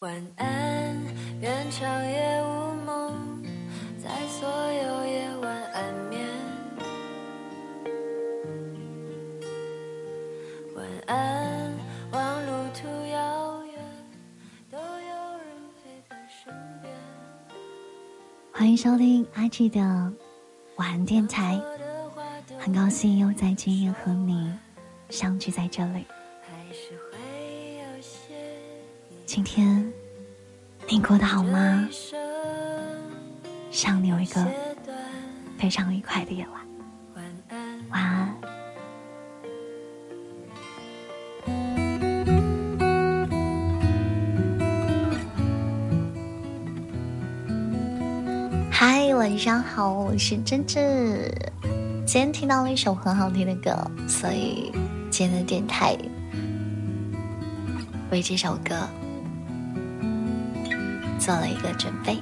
晚安，愿长夜无梦，在所有夜晚安眠。晚安，望路途遥远，都有人陪在身边。欢迎收听阿 G 的晚安电台，很高兴又在今夜和你相聚在这里。今天你过得好吗想？你有一个。非常愉快的夜晚。晚安。嗨，晚上好，我是真真。今天听到了一首很好听的歌，所以今天的电台为这首歌做了一个准备。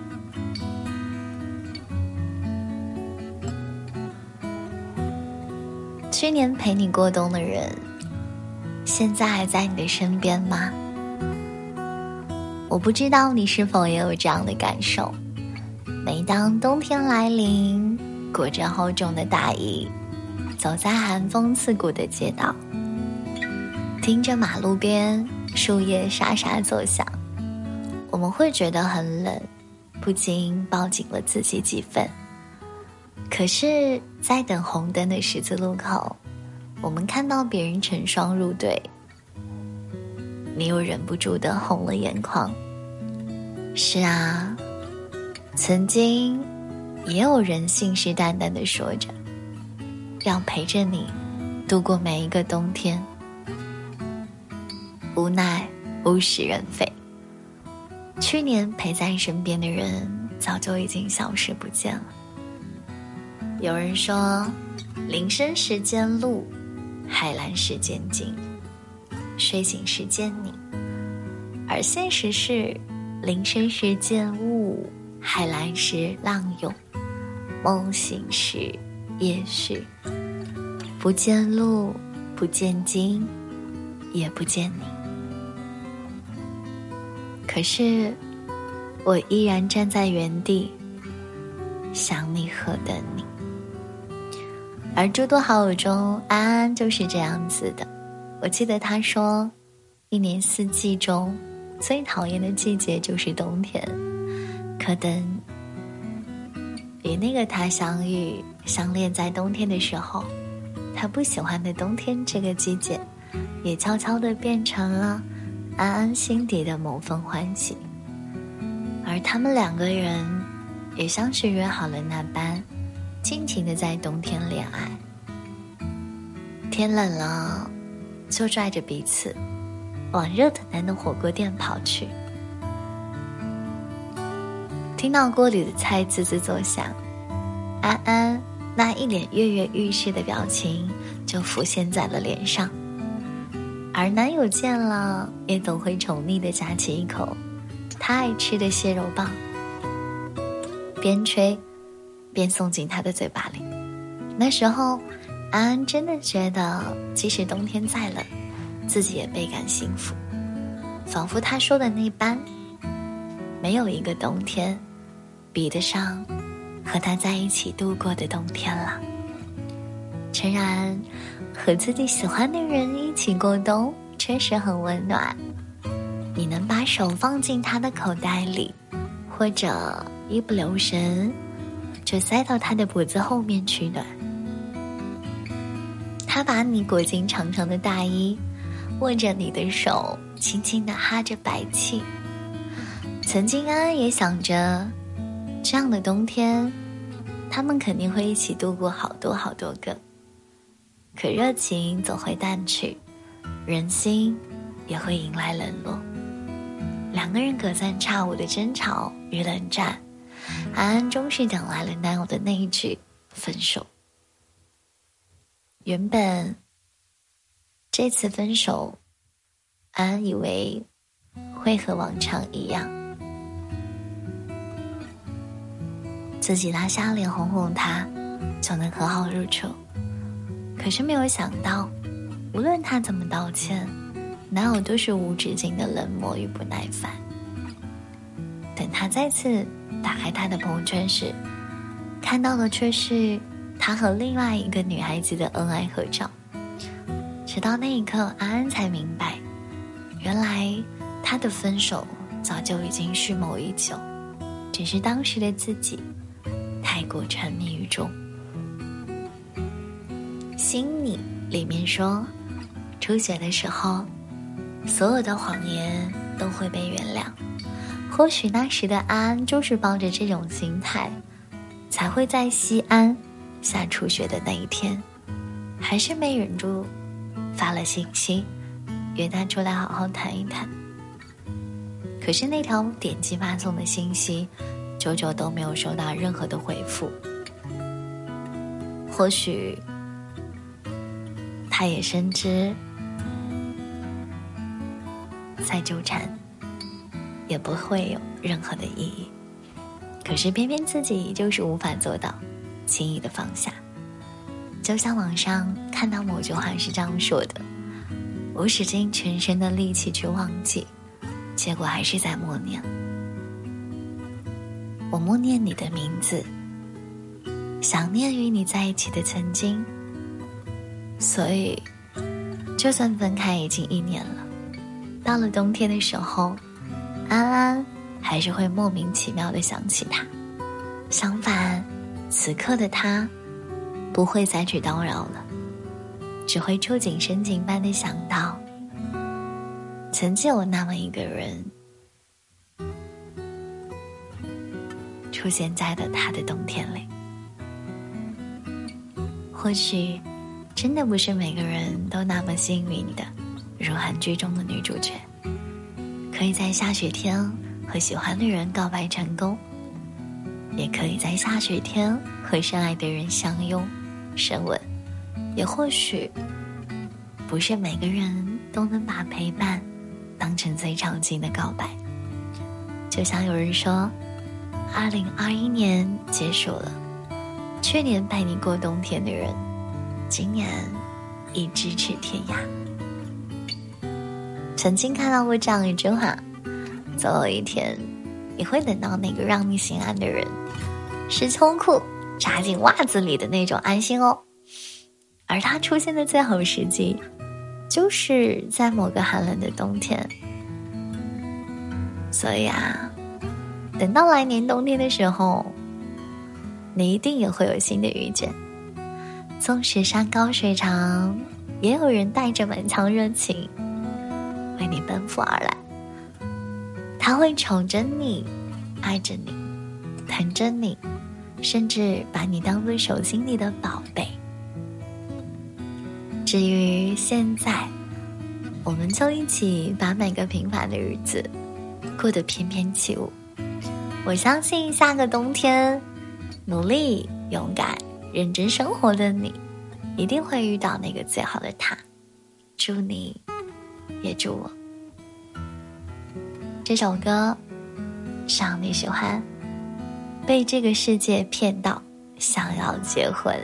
去年陪你过冬的人，现在还在你的身边吗？我不知道你是否也有这样的感受。每当冬天来临，裹着厚重的大衣，走在寒风刺骨的街道，听着马路边树叶沙沙作响，我们会觉得很冷，不禁抱紧了自己几分。可是，在等红灯的十字路口，我们看到别人成双入对，你又忍不住的红了眼眶。是啊，曾经也有人信誓旦旦的说着，要陪着你度过每一个冬天。无奈物是人非，去年陪在身边的人早就已经消失不见了。有人说，铃声时见鹿，海蓝时见鲸，睡醒时见你。而现实是，铃声时见雾，海蓝时浪涌，梦醒时夜续。不见鹿，不见鲸，也不见你。可是，我依然站在原地，想你和等你。而诸多好友中，安安就是这样子的。我记得他说，一年四季中最讨厌的季节就是冬天。可等与那个他相遇、相恋在冬天的时候，他不喜欢的冬天这个季节，也悄悄的变成了安安心底的某份欢喜。而他们两个人，也像是约好了那般。尽情的在冬天恋爱，天冷了，就拽着彼此往热腾腾的火锅店跑去。听到锅里的菜滋滋作响，安安那一脸跃跃欲试的表情就浮现在了脸上，而男友见了也总会宠溺的夹起一口他爱吃的蟹肉棒，边吹。边送进他的嘴巴里。那时候，安安真的觉得，即使冬天再冷，自己也倍感幸福，仿佛他说的那般，没有一个冬天，比得上和他在一起度过的冬天了。诚然，和自己喜欢的人一起过冬，确实很温暖。你能把手放进他的口袋里，或者一不留神。就塞到他的脖子后面取暖。他把你裹进长长的大衣，握着你的手，轻轻的哈着白气。曾经安安也想着，这样的冬天，他们肯定会一起度过好多好多个。可热情总会淡去，人心也会迎来冷落。两个人隔三差五的争吵与冷战。安安终是等来了男友的那一句分手。原本这次分手，安安以为会和往常一样，自己拉下脸哄哄他，就能和好如初。可是没有想到，无论他怎么道歉，男友都是无止境的冷漠与不耐烦。等他再次打开他的朋友圈时，看到的却是他和另外一个女孩子的恩爱合照。直到那一刻，安安才明白，原来他的分手早就已经蓄谋已久，只是当时的自己太过沉迷于中。心你里面说，初雪的时候，所有的谎言都会被原谅。或许那时的安安就是抱着这种心态，才会在西安下初雪的那一天，还是没忍住。发了信息，约他出来好好谈一谈。可是那条点击发送的信息，久久都没有收到任何的回复。或许，他也深知，再纠缠也不会有任何的意义。可是偏偏自己就是无法做到轻易的放下。就像网上看到某句话是这样说的：“我使尽全身的力气去忘记，结果还是在默念。我默念你的名字，想念与你在一起的曾经。所以，就算分开已经一年了，到了冬天的时候，安安还是会莫名其妙的想起他。相反，此刻的他。”不会再去叨扰了，只会触景生情般的想到，曾经有那么一个人，出现在了他的冬天里。或许，真的不是每个人都那么幸运的，如韩剧中的女主角，可以在下雪天和喜欢的人告白成功，也可以在下雪天和深爱的人相拥。深吻，也或许不是每个人都能把陪伴当成最长情的告白。就像有人说，二零二一年结束了，去年陪你过冬天的人，今年已咫尺天涯。曾经看到过这样一句话：，总有一天，你会等到那个让你心安的人，是秋裤。扎进袜子里的那种安心哦，而它出现的最好时机，就是在某个寒冷的冬天。所以啊，等到来年冬天的时候，你一定也会有新的遇见。纵使山高水长，也有人带着满腔热情为你奔赴而来。他会宠着你，爱着你，疼着你。甚至把你当做手心里的宝贝。至于现在，我们就一起把每个平凡的日子过得翩翩起舞。我相信下个冬天，努力、勇敢、认真生活的你，一定会遇到那个最好的他。祝你，也祝我。这首歌，想你喜欢。被这个世界骗到，想要结婚。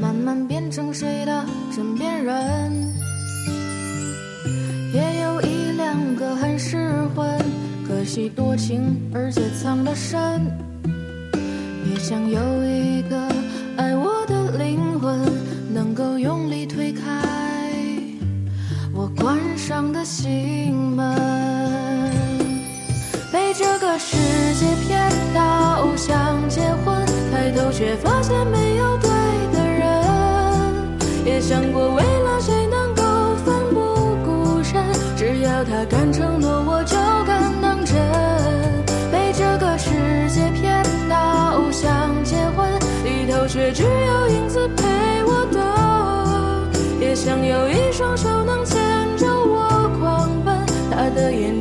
慢慢变成谁的枕边人。也有一两个很失魂，可惜多情而且藏得深。也想有一个他敢承诺，我就敢当真。被这个世界骗到想结婚，里头却只有影子陪我等，也想有一双手能牵着我狂奔，他的眼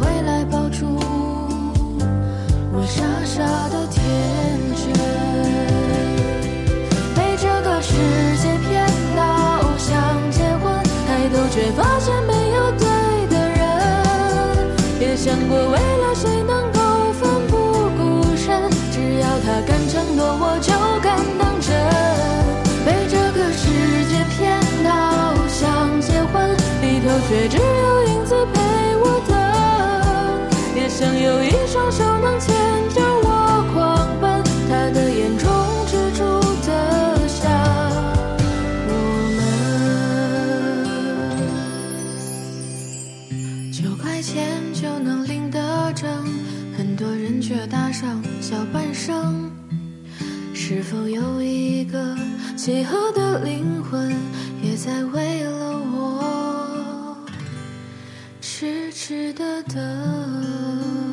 回来抱住我傻傻的天真。被这个世界骗到想结婚，抬头却发现没有对的人，也想过为了谁能够奋不顾身，只要他敢承诺，我就敢当真。被这个世界骗到想结婚，低头却只有想有一双手能牵着我狂奔，他的眼中只住得下我们。九块钱就能领得证，很多人却搭上小半生。是否有一个契合的灵魂，也在为了痴痴的等？